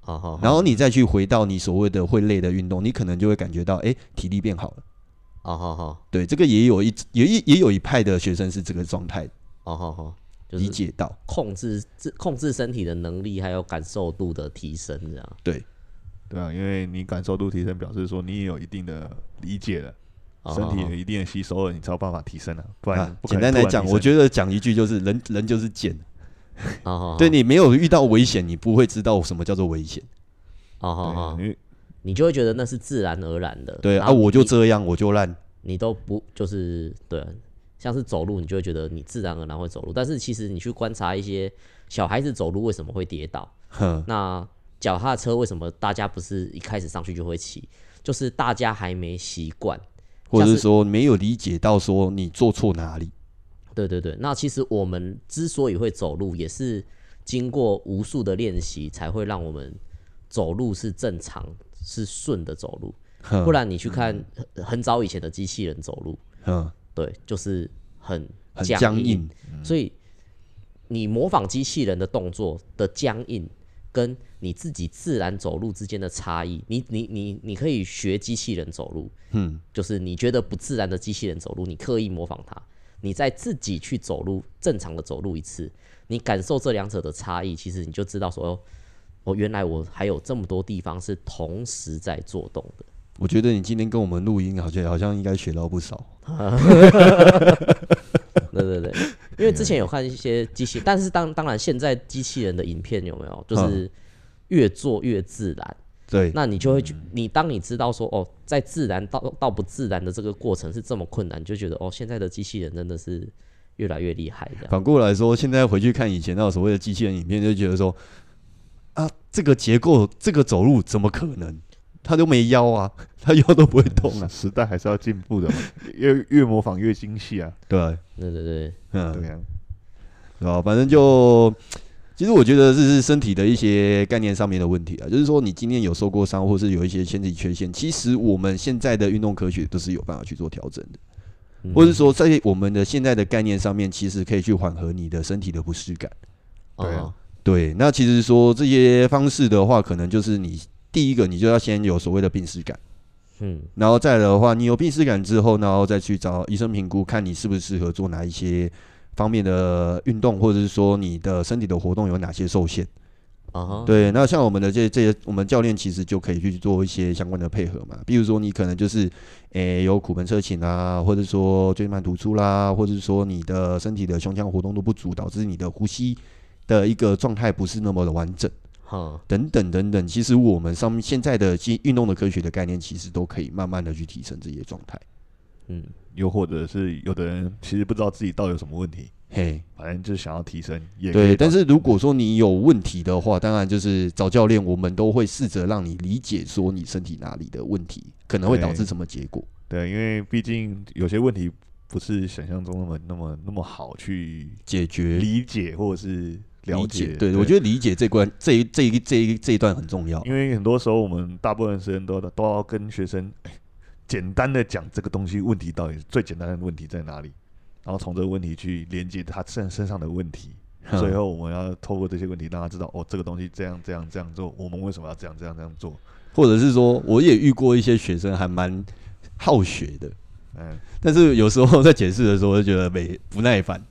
好好，然后你再去回到你所谓的会累的运动，你可能就会感觉到哎，体力变好了。啊好好，对，这个也有一也也也有一派的学生是这个状态。啊好好，理解到控制自控制身体的能力还有感受度的提升，这样。对。对啊，因为你感受度提升，表示说你也有一定的理解了。身体有一定的吸收了，你才有办法提升了。不然，简单来讲，我觉得讲一句就是人人就是贱。对，你没有遇到危险，你不会知道什么叫做危险。哦好好，你你就会觉得那是自然而然的。对啊，我就这样，我就烂。你都不就是对，像是走路，你就会觉得你自然而然会走路。但是其实你去观察一些小孩子走路为什么会跌倒？那脚踏车为什么大家不是一开始上去就会骑？就是大家还没习惯，或者是说没有理解到说你做错哪里。对对对，那其实我们之所以会走路，也是经过无数的练习，才会让我们走路是正常、是顺的走路。不然你去看很早以前的机器人走路，嗯，对，就是很很僵硬。所以你模仿机器人的动作的僵硬，跟你自己自然走路之间的差异，你你你你可以学机器人走路，嗯，就是你觉得不自然的机器人走路，你刻意模仿它，你再自己去走路正常的走路一次，你感受这两者的差异，其实你就知道说，哦，原来我还有这么多地方是同时在做动的。我觉得你今天跟我们录音，好像好像应该学到不少。对对对，因为之前有看一些机器，但是当当然现在机器人的影片有没有，就是越做越自然。对，那你就会觉，你当你知道说哦，在自然到到不自然的这个过程是这么困难，就觉得哦，现在的机器人真的是越来越厉害。反过来说，现在回去看以前那种所谓的机器人影片，就觉得说啊，这个结构，这个走路怎么可能？他都没腰啊，他腰都不会痛啊。时代还是要进步的嘛，越越模仿越精细啊。对，对对对，嗯，对呀，啊，反正就，其实我觉得这是身体的一些概念上面的问题啊。就是说，你今天有受过伤，或是有一些身体缺陷，其实我们现在的运动科学都是有办法去做调整的，嗯、或者说在我们的现在的概念上面，其实可以去缓和你的身体的不适感。对啊，对，那其实说这些方式的话，可能就是你。第一个，你就要先有所谓的病史感，嗯，然后再来的话，你有病史感之后，然后再去找医生评估，看你适不适合做哪一些方面的运动，或者是说你的身体的活动有哪些受限。啊哈，对，那像我们的这这些，我们教练其实就可以去做一些相关的配合嘛，比如说你可能就是，诶、欸，有骨盆侧倾啦，或者说椎间盘突出啦，或者是说你的身体的胸腔活动度不足，导致你的呼吸的一个状态不是那么的完整。等等等等，其实我们上面现在的运运动的科学的概念，其实都可以慢慢的去提升这些状态。嗯，又或者是有的人其实不知道自己到底有什么问题，嘿，反正就是想要提升。也对，但是如果说你有问题的话，当然就是找教练，我们都会试着让你理解说你身体哪里的问题可能会导致什么结果。对，对，因为毕竟有些问题不是想象中那么那么那么好去解决、理解或者是。了解，对，对我觉得理解这关这一这一这一这一段很重要，因为很多时候我们大部分时间都都要跟学生简单的讲这个东西问题到底最简单的问题在哪里，然后从这个问题去连接他身身上的问题，最后我们要透过这些问题让他知道哦，这个东西这样这样这样做，我们为什么要这样这样这样做，或者是说我也遇过一些学生还蛮好学的，嗯，但是有时候在解释的时候就觉得没不耐烦。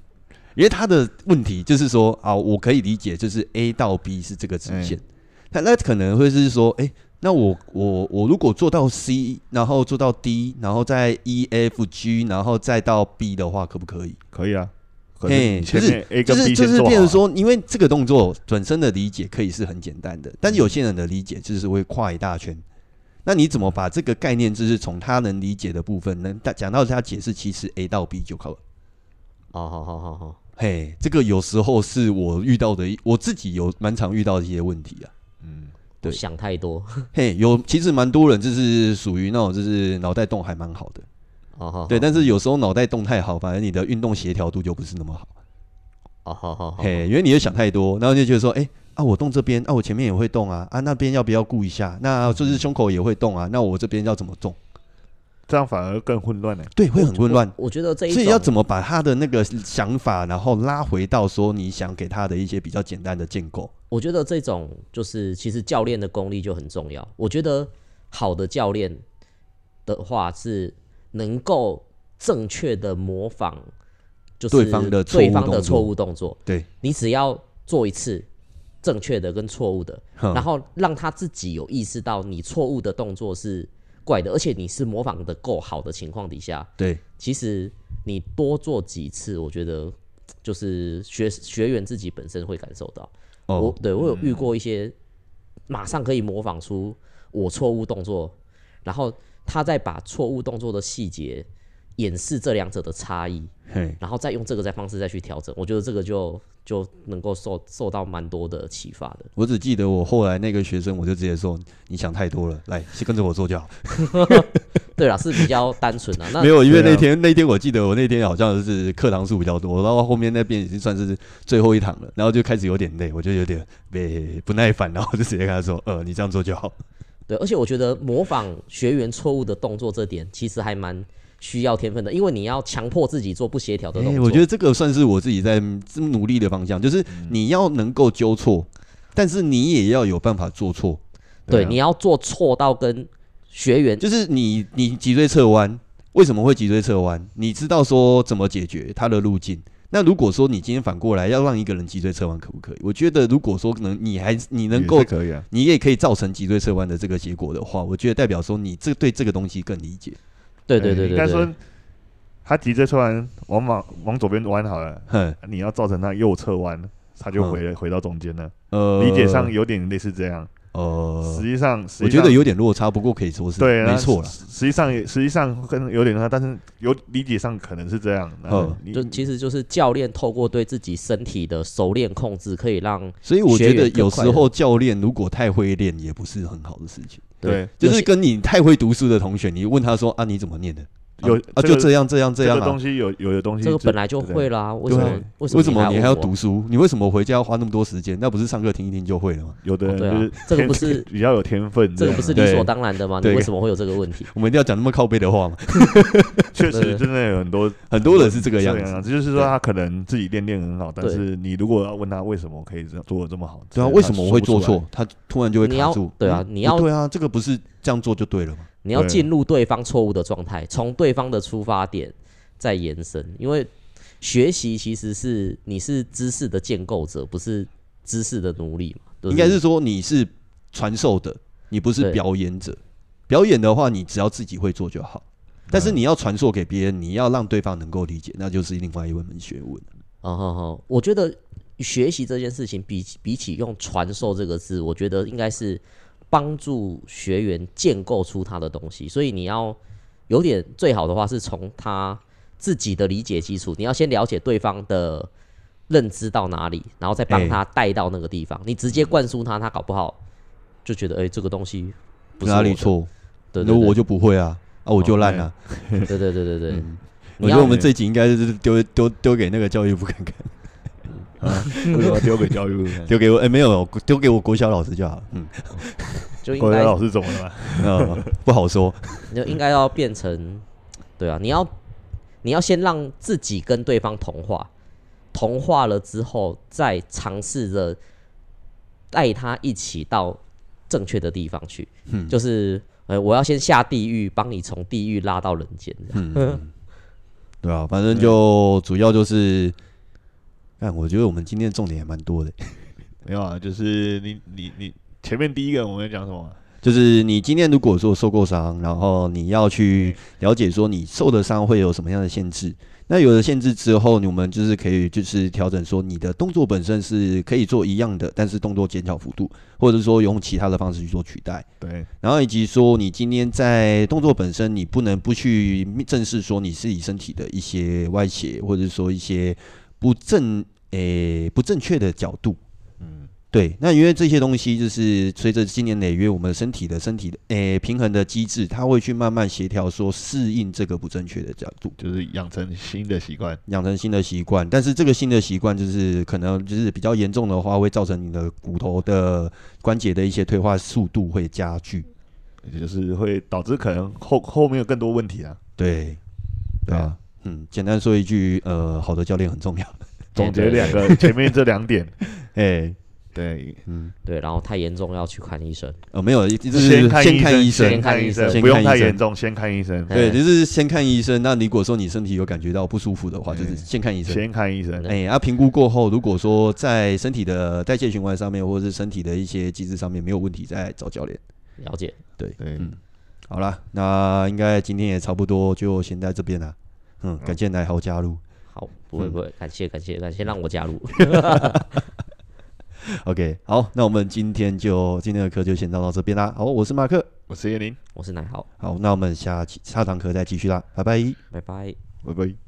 因为他的问题就是说啊，我可以理解，就是 A 到 B 是这个直线，他、欸、那可能会是说，哎、欸，那我我我如果做到 C，然后做到 D，然后再 E F G，然后再到 B 的话，可不可以？可以啊，嘿，就是 A 跟 B 就是变成说，因为这个动作本身的理解可以是很简单的，但有些人的理解就是会跨一大圈。那你怎么把这个概念，就是从他能理解的部分，能讲到他解释，其实 A 到 B 就可了。好好好好好。嘿，这个有时候是我遇到的，我自己有蛮常遇到的一些问题啊。嗯，对，想太多。嘿，有其实蛮多人就是属于那种就是脑袋动还蛮好的。哦好。对，但是有时候脑袋动太好，反而你的运动协调度就不是那么好。哦好好好。嘿，因为你会想太多，然后就觉得说，哎，啊我动这边，啊我前面也会动啊，啊那边要不要顾一下？那就是胸口也会动啊，那我这边要怎么动？这样反而更混乱呢？对，会很混乱。我觉得这一，所以要怎么把他的那个想法，然后拉回到说你想给他的一些比较简单的建构。我觉得这种就是其实教练的功力就很重要。我觉得好的教练的话是能够正确的模仿，就是对方的对方的错误动作。对，你只要做一次正确的跟错误的，然后让他自己有意识到你错误的动作是。怪的，而且你是模仿的够好的情况底下，对，其实你多做几次，我觉得就是学学员自己本身会感受到。哦，我对我有遇过一些马上可以模仿出我错误动作，然后他再把错误动作的细节演示这两者的差异，嘿，然后再用这个在方式再去调整，我觉得这个就就能够受受到蛮多的启发的。我只记得我后来那个学生，我就直接说：“你想太多了，来，先跟着我做就好。”对啦，是比较单纯的。那没有，因为那天那天我记得我那天好像是课堂数比较多，然后后面那边已经算是最后一堂了，然后就开始有点累，我就有点被不耐烦，然后就直接跟他说：“呃，你这样做就好。”对，而且我觉得模仿学员错误的动作这点其实还蛮。需要天分的，因为你要强迫自己做不协调的动作。欸，我觉得这个算是我自己在努力的方向，就是你要能够纠错，但是你也要有办法做错。对，你要做错到跟学员，就是你你脊椎侧弯，为什么会脊椎侧弯？你知道说怎么解决它的路径？那如果说你今天反过来要让一个人脊椎侧弯，可不可以？我觉得如果说能你还你能够可以啊，你也可以造成脊椎侧弯的这个结果的话，我觉得代表说你这对这个东西更理解。对对对应该说他急着突然，往往往左边弯好了，哼，你要造成他右侧弯，他就回、嗯、回到中间了。呃，理解上有点类似这样。呃，实际上，我觉得有点落差，不过可以说是对，没错了。实际上也实际上跟有点落差，但是有理解上可能是这样。嗯，就其实就是教练透过对自己身体的熟练控制，可以让。所以我觉得有时候教练如果太会练，也不是很好的事情。对，就是跟你太会读书的同学，你问他说啊，你怎么念的？有啊，就这样这样这样啊。东西有有的东西，这个本来就会啦。为什么？为什么你还要读书？你为什么回家要花那么多时间？那不是上课听一听就会了吗？有的人就是这个不是 比较有天分，这个不是理所当然的吗？你为什么会有这个问题？我们一定要讲那么靠背的话吗？确实，真的有很多很多人是这个样子。这就是说，他可能自己练练很好，但是你如果要问他为什么可以这样做的这么好，对啊，为什么我会做错？他突然就会卡住。对啊，你要对啊，这个不是这样做就对了吗？你要进入对方错误的状态，从对方的出发点再延伸。因为学习其实是你是知识的建构者，不是知识的奴隶嘛。应该是说你是传授的，你不是表演者。表演的话，你只要自己会做就好。但是你要传授给别人，你要让对方能够理解，那就是另外一门学问。哦好好，我觉得学习这件事情比比起用传授这个字，我觉得应该是。帮助学员建构出他的东西，所以你要有点最好的话是从他自己的理解基础，你要先了解对方的认知到哪里，然后再帮他带到那个地方。欸、你直接灌输他，他搞不好就觉得哎、欸，这个东西不是哪里错？对，那我就不会啊，啊，我就烂了。对对对对对，嗯、我觉得我们这集应该是丢丢丢给那个教育部看看。啊，为什么丢给教育部？丢给我？哎、欸，没有，丢给我国小老师就好了。嗯，就国小老师怎么了？嗯，不好说。你就应该要变成，对啊，你要你要先让自己跟对方同化，同化了之后，再尝试着带他一起到正确的地方去。嗯，就是呃，我要先下地狱，帮你从地狱拉到人间。嗯，对啊，反正就主要就是。但我觉得我们今天的重点也蛮多的，没有啊，就是你你你前面第一个我们要讲什么？就是你今天如果说受过伤，然后你要去了解说你受的伤会有什么样的限制。那有了限制之后，我们就是可以就是调整说你的动作本身是可以做一样的，但是动作减小幅度，或者说用其他的方式去做取代。对，然后以及说你今天在动作本身，你不能不去正视说你自己身体的一些外斜，或者说一些不正。诶、欸，不正确的角度，嗯，对，那因为这些东西就是随着经年累月，我们身体的身体的诶、欸、平衡的机制，它会去慢慢协调，说适应这个不正确的角度，就是养成新的习惯，养成新的习惯。但是这个新的习惯就是可能就是比较严重的话，会造成你的骨头的关节的一些退化速度会加剧，也就是会导致可能后后面有更多问题啊。对，对啊，嗯，简单说一句，呃，好的教练很重要。总结两个前面这两点，哎，对，嗯，对，然后太严重要去看医生。哦，没有，就是先看医生，先看医生，不用太严重，先看医生。对，就是先看医生。那如果说你身体有感觉到不舒服的话，就是先看医生，先看医生。哎，啊，评估过后，如果说在身体的代谢循环上面，或者是身体的一些机制上面没有问题，再找教练。了解，对，对，嗯，好了，那应该今天也差不多，就先在这边了。嗯，感谢奶豪加入。好，不会不会，感谢感谢感谢让我加入。OK，好，那我们今天就今天的课就先到到这边啦。好，我是马克，我是叶林，我是奶豪。好，那我们下期下堂课再继续啦，拜拜，拜拜，拜拜。